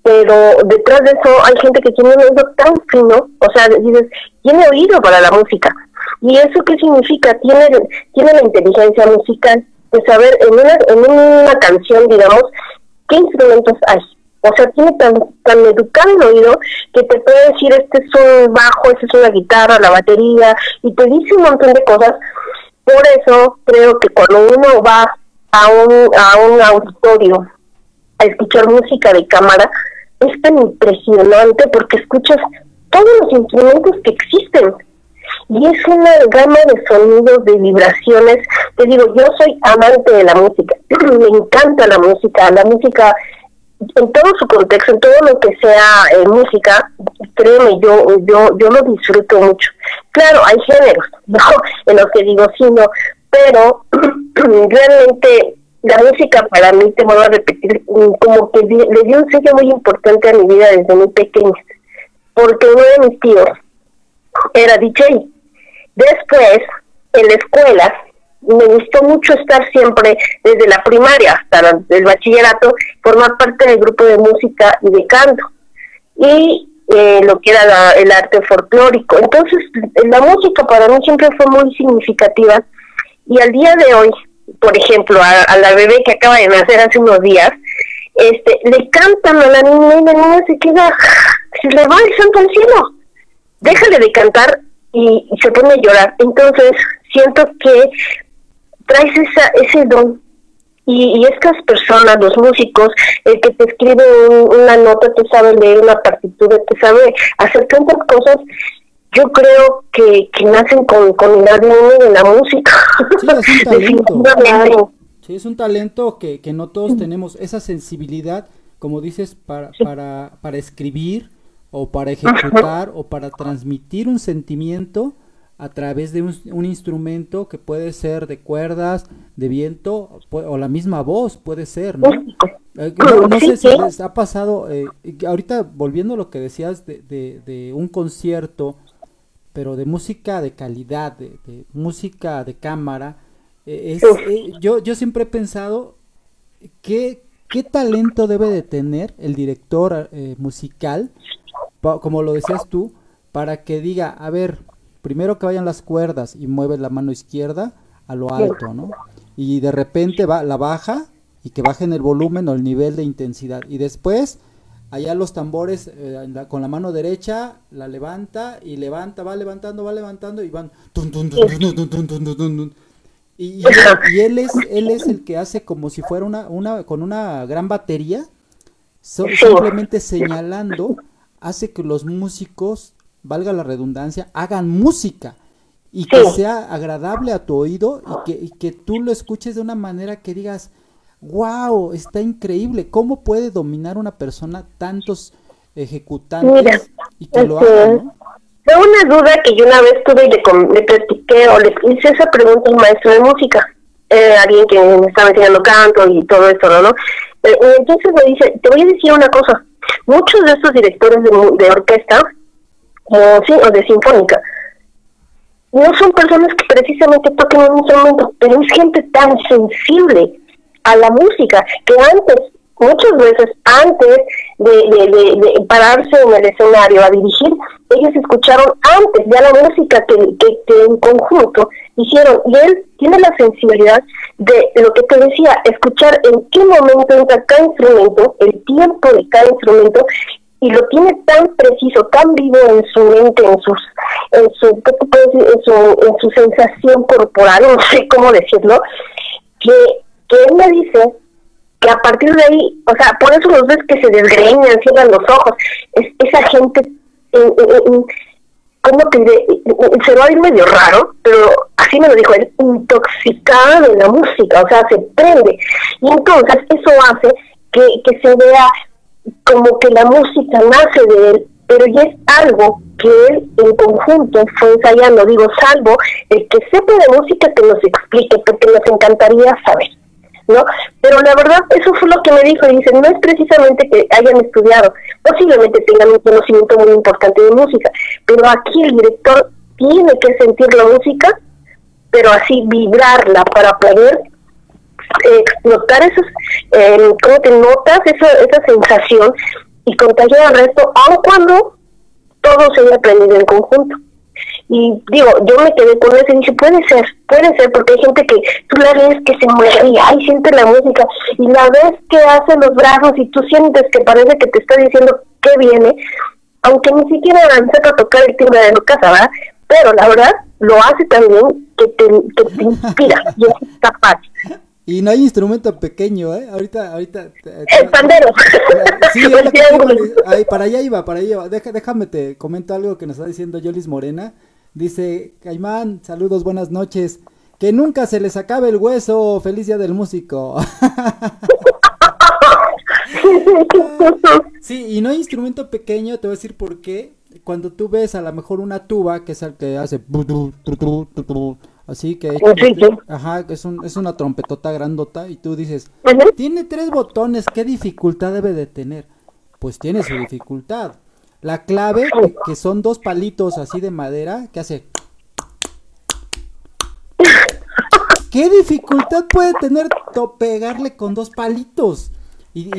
pero detrás de eso hay gente que tiene un oído tan fino, o sea, dices, tiene oído para la música. ¿Y eso qué significa? Tiene, tiene la inteligencia musical de saber en una, en una canción, digamos, qué instrumentos hay. O sea, tiene tan, tan educado el oído que te puede decir, este es un bajo, este es una guitarra, la batería, y te dice un montón de cosas. Por eso creo que cuando uno va a un, a un auditorio a escuchar música de cámara, es tan impresionante porque escuchas todos los instrumentos que existen. Y es una gama de sonidos, de vibraciones. Te digo, yo soy amante de la música. [CLEARS THROAT] Me encanta la música. La música en todo su contexto, en todo lo que sea eh, música, créeme, yo, yo, yo lo disfruto mucho. Claro, hay géneros, [LAUGHS] ¿no? En los que digo sí, no, pero [CLEARS THROAT] realmente la música para mí, te vuelvo a repetir, mm, como que le dio un sello muy importante a mi vida desde muy pequeña, porque uno de mis tíos era DJ. Después, en la escuela, me gustó mucho estar siempre, desde la primaria hasta el bachillerato, formar parte del grupo de música y de canto. Y eh, lo que era el arte folclórico. Entonces, la música para mí siempre fue muy significativa y al día de hoy, por ejemplo, a, la bebé que acaba de nacer hace unos días, este, le cantan a la niña y la niña se queda, se le va el santo al cielo. Déjale de cantar y, se pone a llorar. Entonces, siento que traes esa, ese don y, y estas personas, los músicos, el que te escribe un- una nota, te sabe leer una partitura, te sabe hacer tantas cosas, yo creo que, que nacen con, con el ADN de la música. Sí, es un [LAUGHS] talento. Sí, es un talento que, que no todos tenemos, esa sensibilidad, como dices, para, para, para escribir o para ejecutar o para transmitir un sentimiento a través de un, un instrumento que puede ser de cuerdas, de viento o la misma voz, puede ser, ¿no? Eh, no, no sé si sí. les ha pasado, eh, ahorita volviendo a lo que decías de, de, de un concierto, pero de música de calidad, de, de música de cámara, eh, es, eh, yo, yo siempre he pensado qué, qué talento debe de tener el director eh, musical, pa- como lo decías tú, para que diga, a ver, primero que vayan las cuerdas y mueve la mano izquierda a lo alto, ¿no? Y de repente va, la baja y que bajen el volumen o el nivel de intensidad. Y después, allá los tambores eh, con la mano derecha, la levanta y levanta, va levantando, va levantando y van. Y, él es él es el que hace como si fuera una, una con una gran batería, simplemente señalando, hace que los músicos, valga la redundancia, hagan música y que sea agradable a tu oído y que, y que tú lo escuches de una manera que digas, wow, está increíble, ¿cómo puede dominar una persona tantos ejecutantes Mira, y que lo este, haga, ¿no? Fue una duda que yo una vez tuve y le, le platiqué o le hice esa pregunta a un maestro de música, eh, alguien que me estaba enseñando canto y todo esto, ¿no? Eh, y entonces me dice, te voy a decir una cosa, muchos de estos directores de, de orquesta o, sí, o de sinfónica no son personas que precisamente toquen un instrumento, pero es gente tan sensible a la música que antes, muchas veces antes de, pararse en el escenario a dirigir, ellos escucharon antes ya la música que, que, en conjunto hicieron. Y él tiene la sensibilidad de lo que te decía, escuchar en qué momento entra cada instrumento, el tiempo de cada instrumento y lo tiene tan preciso, tan vivo en su mente, en sus, en su, en su, en su sensación corporal, [LAUGHS] no sé cómo decirlo, que, que él me dice que a partir de ahí, o sea, por eso los ves que se desgreñan, cierran los ojos, es, esa gente, eh, eh, eh, ¿cómo te diré? Se va a ir medio raro, pero así me lo dijo él, intoxicada de la música, o sea, se prende. Y entonces eso hace que, que se vea como que la música nace de él, pero ya es algo que él en conjunto fue ensayando, digo, salvo el que sepa de música que nos explique, porque nos encantaría saber. ¿No? Pero la verdad, eso fue lo que me dijo, y dice, no es precisamente que hayan estudiado, posiblemente tengan un conocimiento muy importante de música, pero aquí el director tiene que sentir la música, pero así vibrarla para poder eh, explotar esas, eh, ¿cómo te notas? Esa, esa sensación y contagiar al resto, aun cuando todo se haya aprendido en conjunto. Y digo, yo me quedé con eso y dije, puede ser, puede ser, porque hay gente que tú la ves que se mueve y ay, siente la música, y la ves que hace los brazos y tú sientes que parece que te está diciendo que viene, aunque ni siquiera sepa tocar el timbre de la casa, ¿verdad? Pero la verdad, lo hace también que te, que te inspira [LAUGHS] y es capaz. Y no hay instrumento pequeño, ¿eh? Ahorita, ahorita. te- El pandero. Sí, [LAUGHS] es lo que te iba a decir. Ay, para allá iba, para allá iba. Deja- déjame te comento algo que nos está diciendo Yolis Morena. Dice, Caimán, saludos, buenas noches. Que nunca se les acabe el hueso. Feliz día del músico. [LAUGHS] Sí, y no hay instrumento pequeño, te voy a decir por qué. Cuando tú ves a lo mejor una tuba, que es el que hace así que ajá, es un, es una trompetota grandota y tú dices, tiene tres botones, ¿qué dificultad debe de tener? Pues tiene su dificultad. La clave, que, son dos palitos así de madera, que hace ¿Qué dificultad puede tener pegarle con dos palitos? Y,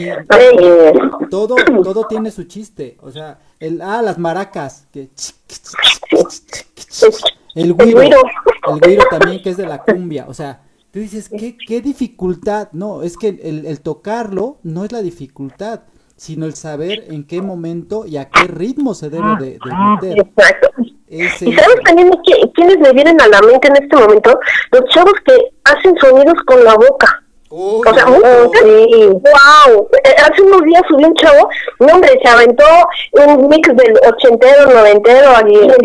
todo, todo tiene su chiste. O sea, el, ah, las maracas. Que, el güiro. El güiro también, que es de la cumbia. O sea, tú dices, ¿qué, qué dificultad? No, es que el, el tocarlo no es la dificultad, sino el saber en qué momento y a qué ritmo se debe de, de meter. Exacto. Ese- ¿Y sabes también qui- quiénes me vienen a la mente en este momento? Los chavos que hacen sonidos con la boca. Uy, O sea, sí. wow. Hace unos días subió un chavo, un hombre, se aventó un mix del ochentero, noventero, y dices,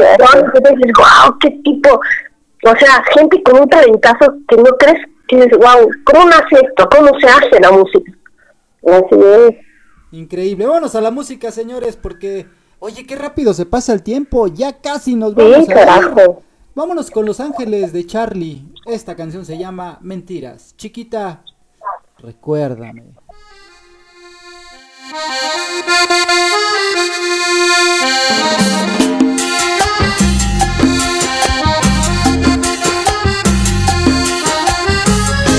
wow, qué tipo. O sea, gente con un talentazo que no crees que dices, wow, ¿cómo nace esto? ¿Cómo se hace la música? Así es. Increíble. Vámonos a la música, señores, porque, oye, qué rápido se pasa el tiempo. Ya casi nos Sí, vamos a ir. carajo. Vámonos con Los Ángeles de Charlie. Esta canción se llama Mentiras. Chiquita, recuérdame.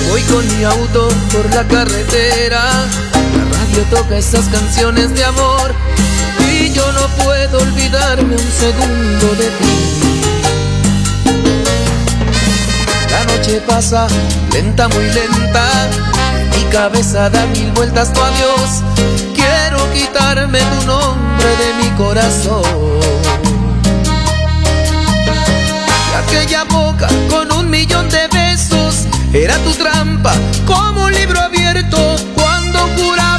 Voy con mi auto por la carretera, radio toca esas canciones de amor y yo no puedo olvidarme un segundo de ti. La noche pasa lenta, muy lenta, mi cabeza da mil vueltas tu adiós. Quiero quitarme tu nombre de mi corazón. Y aquella boca con un millón de besos era tu trampa como un libro abierto cuando jurabas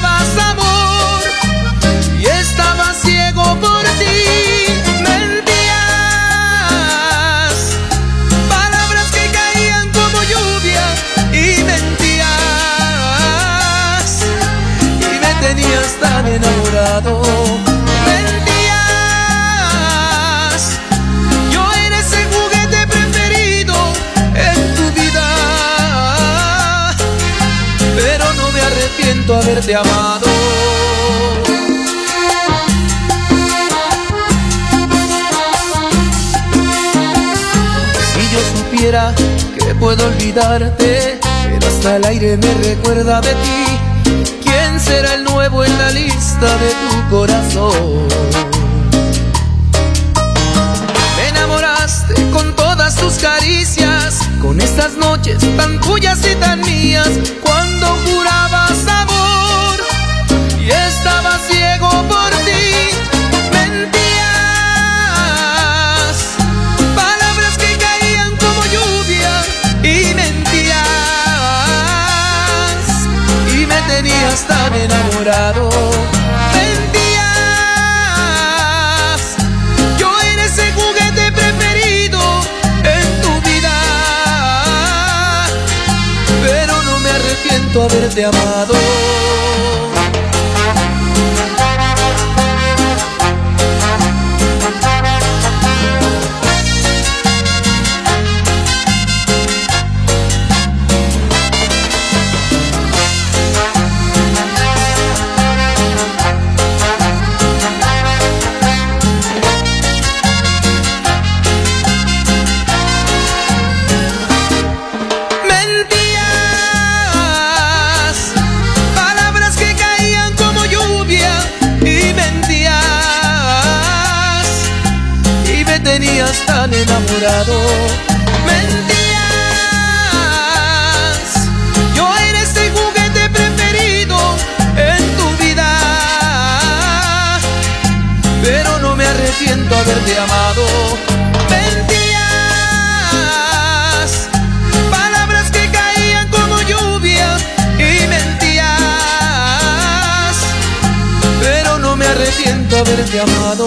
tan enamorado. Mentías, yo era ese juguete preferido en tu vida, pero no me arrepiento haberte amado. Si yo supiera que puedo olvidarte, pero hasta el aire me recuerda de ti. ¿Quién será el nuevo en la lista de tu corazón? Me enamoraste con todas tus caricias, con estas noches tan tuyas y tan mías, cuando jurabas amor y estaba ciego por haberte amado. Enamorado. Mentías, yo era ese juguete preferido en tu vida, pero no me arrepiento haberte amado. Mentías, palabras que caían como lluvia y mentías, pero no me arrepiento haberte amado.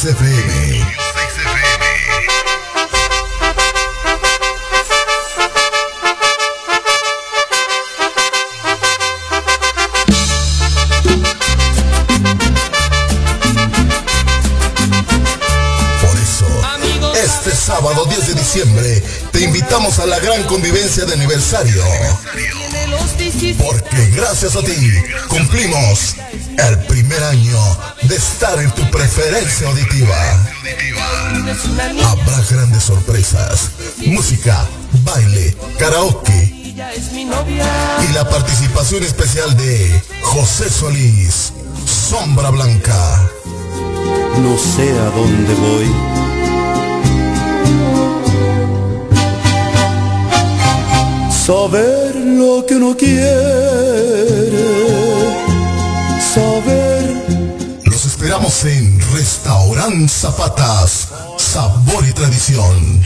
Estudio 6 FM. Por eso, este sábado 10 de diciembre te invitamos a la gran convivencia de aniversario. Porque gracias a ti cumplimos el primer año de estar en tu preferencia auditiva. Habrá grandes sorpresas, música, baile, karaoke y la participación especial de José Solís, Sombra Blanca. No sé a dónde voy. Saber lo que uno quiere. Saber. Los esperamos en Restaurant Zapatas. Sabor y tradición.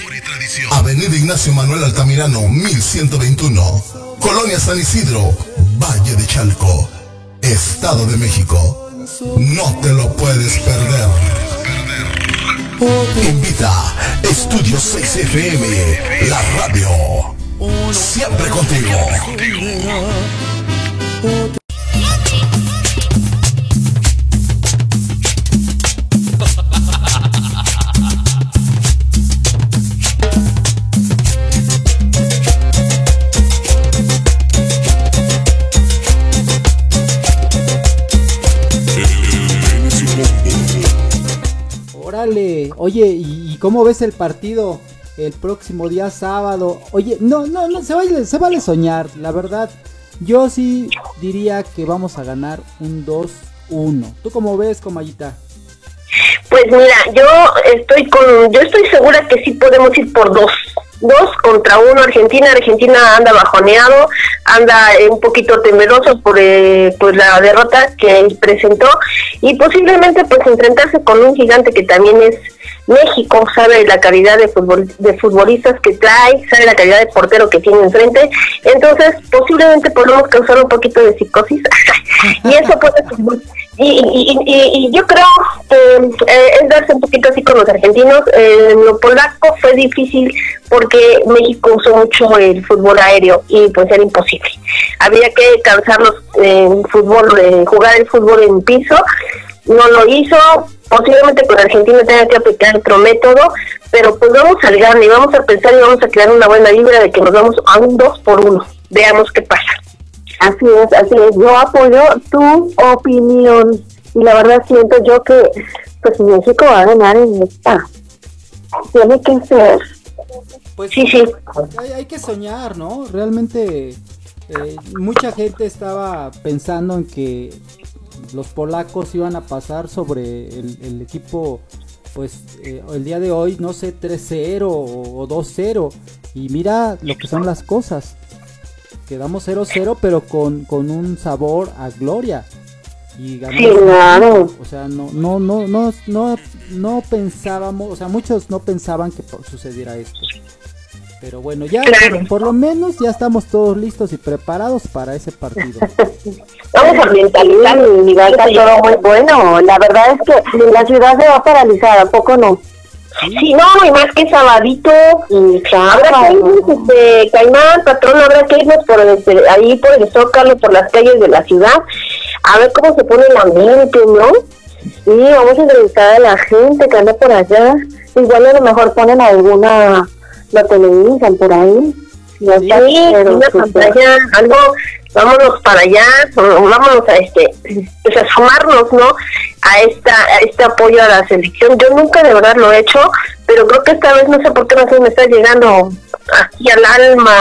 Avenida Ignacio Manuel Altamirano, 1121. Colonia San Isidro, Valle de Chalco, Estado de México. No te lo puedes perder. Invita Estudio 6 FM, la radio. Siempre contigo. Oye, ¿y, y cómo ves el partido el próximo día sábado? Oye, no, no, no, se vale, se vale soñar, la verdad. Yo sí diría que vamos a ganar un 2-1. ¿Tú cómo ves, Comayita? Pues mira, yo estoy con, yo estoy segura que sí podemos ir por dos, dos contra uno. Argentina, Argentina anda bajoneado, anda un poquito temeroso por eh, pues la derrota que presentó y posiblemente pues enfrentarse con un gigante que también es México, sabe la calidad de, futbol, de futbolistas que trae, sabe la calidad de portero que tiene enfrente, entonces posiblemente podemos causar un poquito de psicosis [LAUGHS] y eso puede y, y, y, y, yo creo que eh, es darse un poquito así con los argentinos. Eh, lo polaco fue difícil porque México usó mucho el fútbol aéreo y pues era imposible. Había que cansarlos en fútbol, eh, jugar el fútbol en piso. No lo hizo. Posiblemente con Argentina tenga que aplicar otro método, pero pues vamos al gane vamos a pensar y vamos a crear una buena vibra de que nos vamos a un 2 por 1. Veamos qué pasa. Así es, así es. Yo apoyo tu opinión y la verdad siento yo que pues México va a ganar en esta. Tiene que ser. Pues Sí, sí. Hay, hay que soñar, ¿no? Realmente eh, mucha gente estaba pensando en que los polacos iban a pasar sobre el, el equipo, pues eh, el día de hoy, no sé, 3-0 o, o 2-0. Y mira lo que son las cosas. Quedamos 0-0, pero con, con un sabor a gloria. Y ganamos. Sí, claro. O sea, no, no, no, no, no, no pensábamos, o sea, muchos no pensaban que sucediera esto. Pero bueno, ya Claro. por, por lo menos ya estamos todos listos y preparados para ese partido. [LAUGHS] Vamos a mentalizar Y va a estar todo muy bueno. La verdad es que la ciudad se va a paralizar, ¿a poco no? Sí, no, y más que sabadito, Y habrá que irnos, este, Caimán, patrón, habrá que irnos por este, ahí por el Zócalo, por las calles de la ciudad, a ver cómo se pone el ambiente, ¿no? Sí, vamos a entrevistar a la gente que anda por allá. Igual a lo mejor ponen alguna, lo televisan por ahí. Sí, una súper. pantalla, algo, vámonos para allá, vámonos a este, pues a sumarnos, ¿no? A esta, a este apoyo a la selección. Yo nunca de verdad lo he hecho, pero creo que esta vez no sé por qué sé, me está llegando aquí al alma,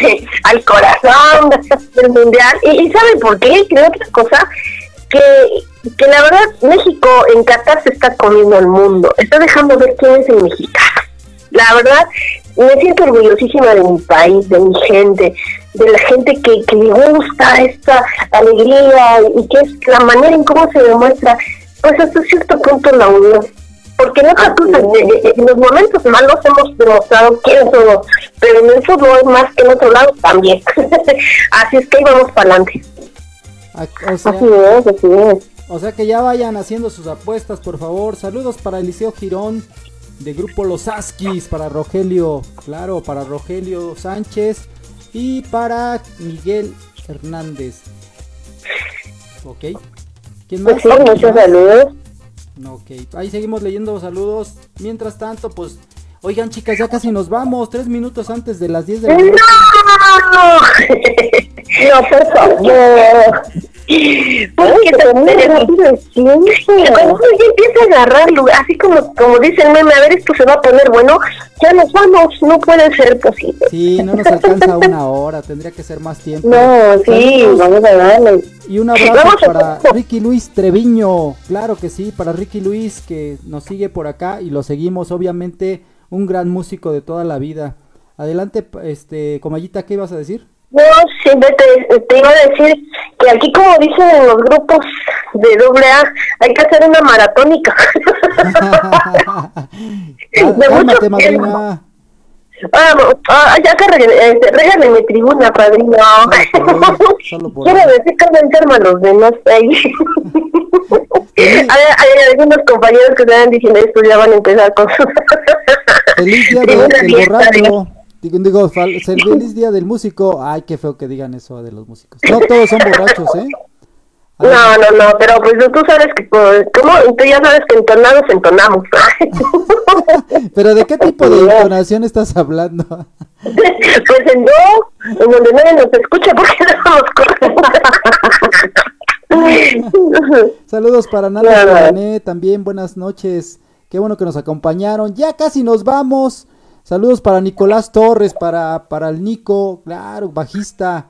[LAUGHS] al corazón [LAUGHS] del mundial. Y, y ¿sabe por qué? Creo otra cosa, que, que la verdad México en Qatar se está comiendo al mundo, está dejando ver quién es el mexicano. La verdad, me siento orgullosísima de mi país, de mi gente, de la gente que, que le gusta esta alegría y que es la manera en cómo se demuestra, pues hasta cierto punto la unión. Porque en otras cosas, en los momentos malos hemos demostrado quiénes somos, pero en el fútbol más que en otro lado también. [LAUGHS] Así es que ahí vamos para adelante. A- O sea, Así es, así es. o sea que ya vayan haciendo sus apuestas, por favor. Saludos para Eliseo Girón de Grupo Los Askis, para Rogelio, claro, para Rogelio Sánchez y para Miguel Hernández. Ok. ¿Quién más? Pues sí, muchos ¿Quién más? saludos. Ok, ahí seguimos leyendo saludos. Mientras tanto, pues, Oigan, chicas, ya casi nos vamos. Tres minutos antes de las 10 de la noche. ¡No! [LAUGHS] No, por favor. Porque también cuando uno ya empieza a agarrarlo, así como, como dice el meme, a ver, esto se va a poner bueno, ya nos vamos, no puede ser posible. Sí, no nos alcanza una hora, tendría que ser más tiempo. No, sí, Saludos. vamos a darle. Y un abrazo Vamos para Ricky Luis Treviño, claro que sí, para Ricky Luis que nos sigue por acá y lo seguimos, obviamente un gran músico de toda la vida. Adelante, este, Comayita, ¿qué ibas a decir? No, siempre te, te iba a decir que aquí, como dicen en los grupos de doble A, hay que hacer una maratónica. [LAUGHS] De mucho tiempo. madrina. Ah, ya que re- este, regáleme tribuna, padrino. Solo por [LAUGHS] Quiero decir que enferman los demás ahí. [LAUGHS] hay, hay algunos compañeros que estaban diciendo esto, ya van a empezar con Tribuna del fiesta, borracho. Digo. Digo, feliz día del músico. Ay, qué feo que digan eso de los músicos. No todos son borrachos, ¿eh? No, no, no, pero pues tú sabes que, pues, ¿cómo? Tú ya sabes que entonados entonamos. [LAUGHS] Pero ¿de qué tipo de [LAUGHS] entonación estás hablando? [LAUGHS] pues en do, en donde nadie nos escucha porque no Saludos para Nala. Guarané, también buenas noches. Qué bueno que nos acompañaron. Ya casi nos vamos. Saludos para Nicolás Torres, para, para el Nico, claro, bajista,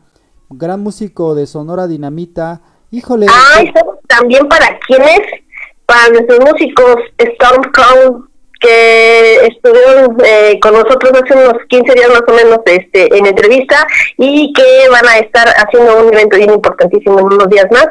gran músico de Sonora Dinamita. Híjole, Ay, ¿sabes también para quiénes? Para nuestros músicos Storm Crown que estuvieron eh, con nosotros hace unos 15 días más o menos este, en entrevista y que van a estar haciendo un evento bien importantísimo en unos días más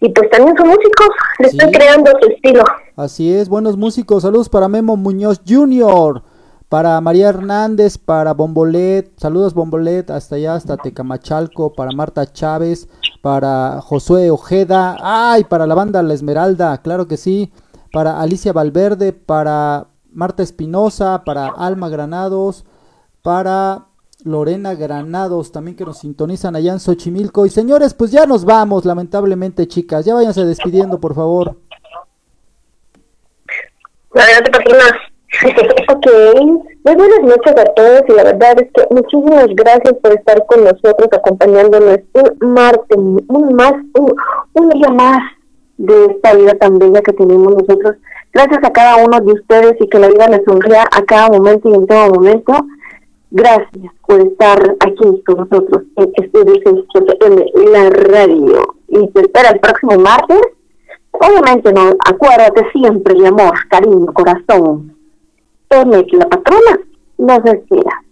y pues también son músicos, le están creando su estilo. Así es, buenos músicos. Saludos para Memo Muñoz Jr., para María Hernández, para Bombolet. Saludos Bombolet, hasta allá, hasta Tecamachalco, para Marta Chávez, para Josué Ojeda. Ay, para la banda La Esmeralda, claro que sí. Para Alicia Valverde, para Marta Espinosa, para Alma Granados, para Lorena Granados, también que nos sintonizan allá en Xochimilco. Y señores, pues ya nos vamos, lamentablemente, chicas. Ya váyanse despidiendo, por favor. Adelante, patrona. [LAUGHS] Ok, muy buenas noches a todos y la verdad es que muchísimas gracias por estar con nosotros acompañándonos un martes, un más, un, día más de esta vida tan bella que tenemos nosotros. Gracias a cada uno de ustedes y que la vida les sonría a cada momento y en todo momento. Gracias por estar aquí con nosotros en en la radio. Y te espera el próximo martes. Obviamente no, acuérdate siempre de amor, cariño, corazón. Que la patrona nos espera.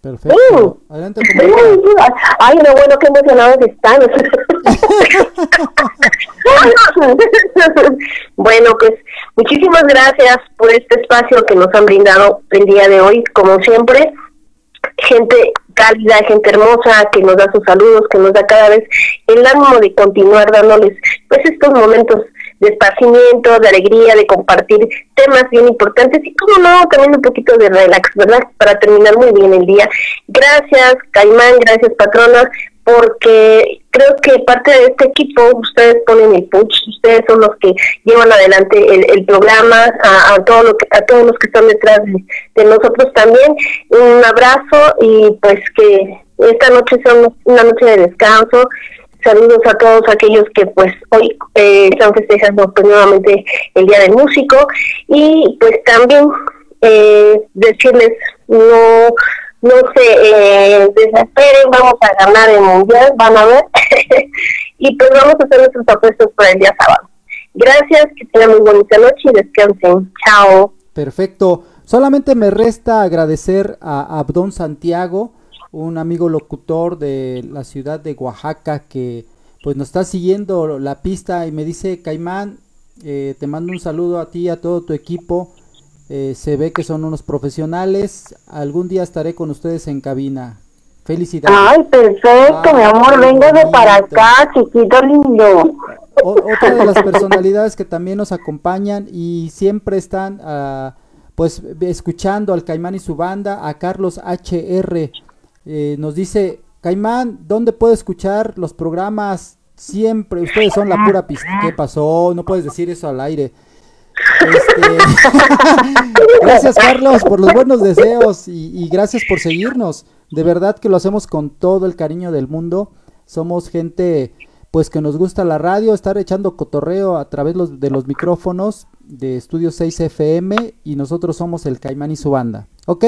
Perfecto. Adelante, Ay, no, bueno, qué emocionados están. [LAUGHS] bueno, pues muchísimas gracias por este espacio que nos han brindado el día de hoy, como siempre. Gente cálida, gente hermosa, que nos da sus saludos, que nos da cada vez el ánimo de continuar dándoles pues estos momentos de esparcimiento, de alegría, de compartir temas bien importantes y como no, también un poquito de relax, ¿verdad? Para terminar muy bien el día. Gracias, Caimán, gracias, patrona, porque creo que parte de este equipo, ustedes ponen el push, ustedes son los que llevan adelante el, programa, a, a, todo lo que, a todos los que están detrás de, de nosotros también. Un abrazo y pues que esta noche sea una noche de descanso, saludos a todos aquellos que pues hoy eh, están festejando nuevamente el Día del Músico y pues también eh, decirles no no se eh, desesperen, vamos a ganar el mundial, van a ver [LAUGHS] y pues vamos a hacer nuestros apuestos para el día sábado. Gracias, que tengan muy bonita noche y descansen. Chao. Perfecto. Solamente me resta agradecer a Abdón Santiago, un amigo locutor de la ciudad de Oaxaca que pues nos está siguiendo la pista y me dice Caimán eh, te mando un saludo a ti y a todo tu equipo. Eh, se ve que son unos profesionales. Algún día estaré con ustedes en cabina. Felicidades ay perfecto Ay, mi amor. véngase para acá chiquito lindo. O, otra de las [LAUGHS] personalidades que también nos acompañan y siempre están uh, pues escuchando al Caimán y su banda a Carlos HR eh, nos dice, Caimán, ¿dónde puedo escuchar los programas? Siempre, ustedes son la pura pista. ¿Qué pasó? No puedes decir eso al aire. Este, [LAUGHS] gracias Carlos por los buenos deseos y, gracias por seguirnos. De verdad que lo hacemos con todo el cariño del mundo. Somos gente pues que nos gusta la radio, estar echando cotorreo a través de los micrófonos de Estudio 6 FM y nosotros somos el Caimán y su banda. Ok,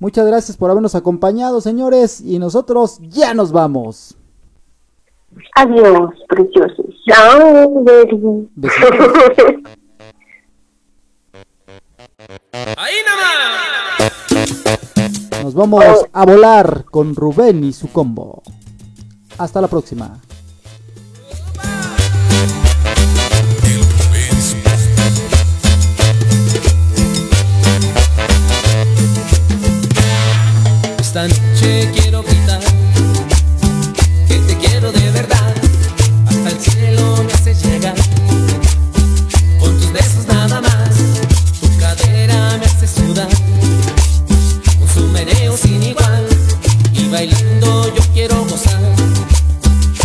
muchas gracias por habernos acompañado señores y nosotros ya nos vamos. Adiós, preciosos. Chao. [LAUGHS] Ahí nomás. Nos vamos a volar con Rubén y su combo. Hasta la próxima. Esta noche quiero gritar que te quiero de verdad. Hasta el cielo me hace llegar. Con tus besos nada más. Tu cadera me hace sudar. Con su meneo sin igual. Y bailando yo quiero gozar.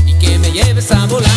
Y que me lleves a volar.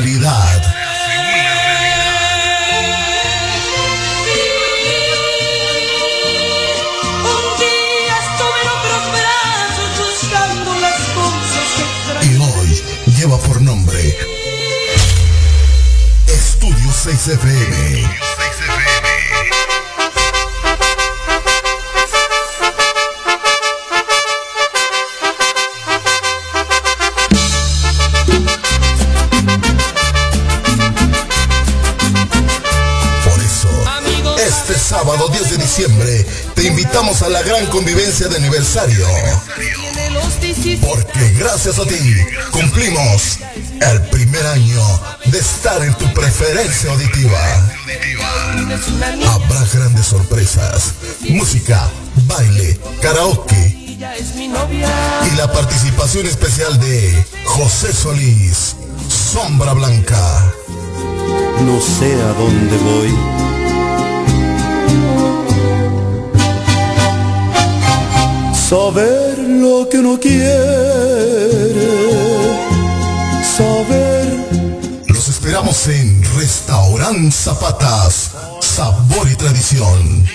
Realidad. Porque gracias a ti cumplimos el primer año de estar en tu preferencia auditiva. Habrá grandes sorpresas, música, baile, karaoke y la participación especial de José Solís, Sombra Blanca. No sé a dónde voy. Saber lo que uno quiere. Saber. Los esperamos en Restaurant Zapatas. Sabor y tradición.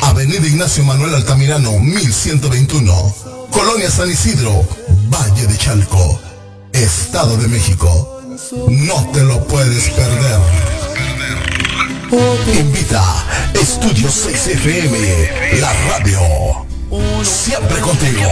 Avenida Ignacio Manuel Altamirano, 1121. Colonia San Isidro, Valle de Chalco, Estado de México. No te lo puedes perder. Invita Estudio 6 FM, la radio siempre contigo.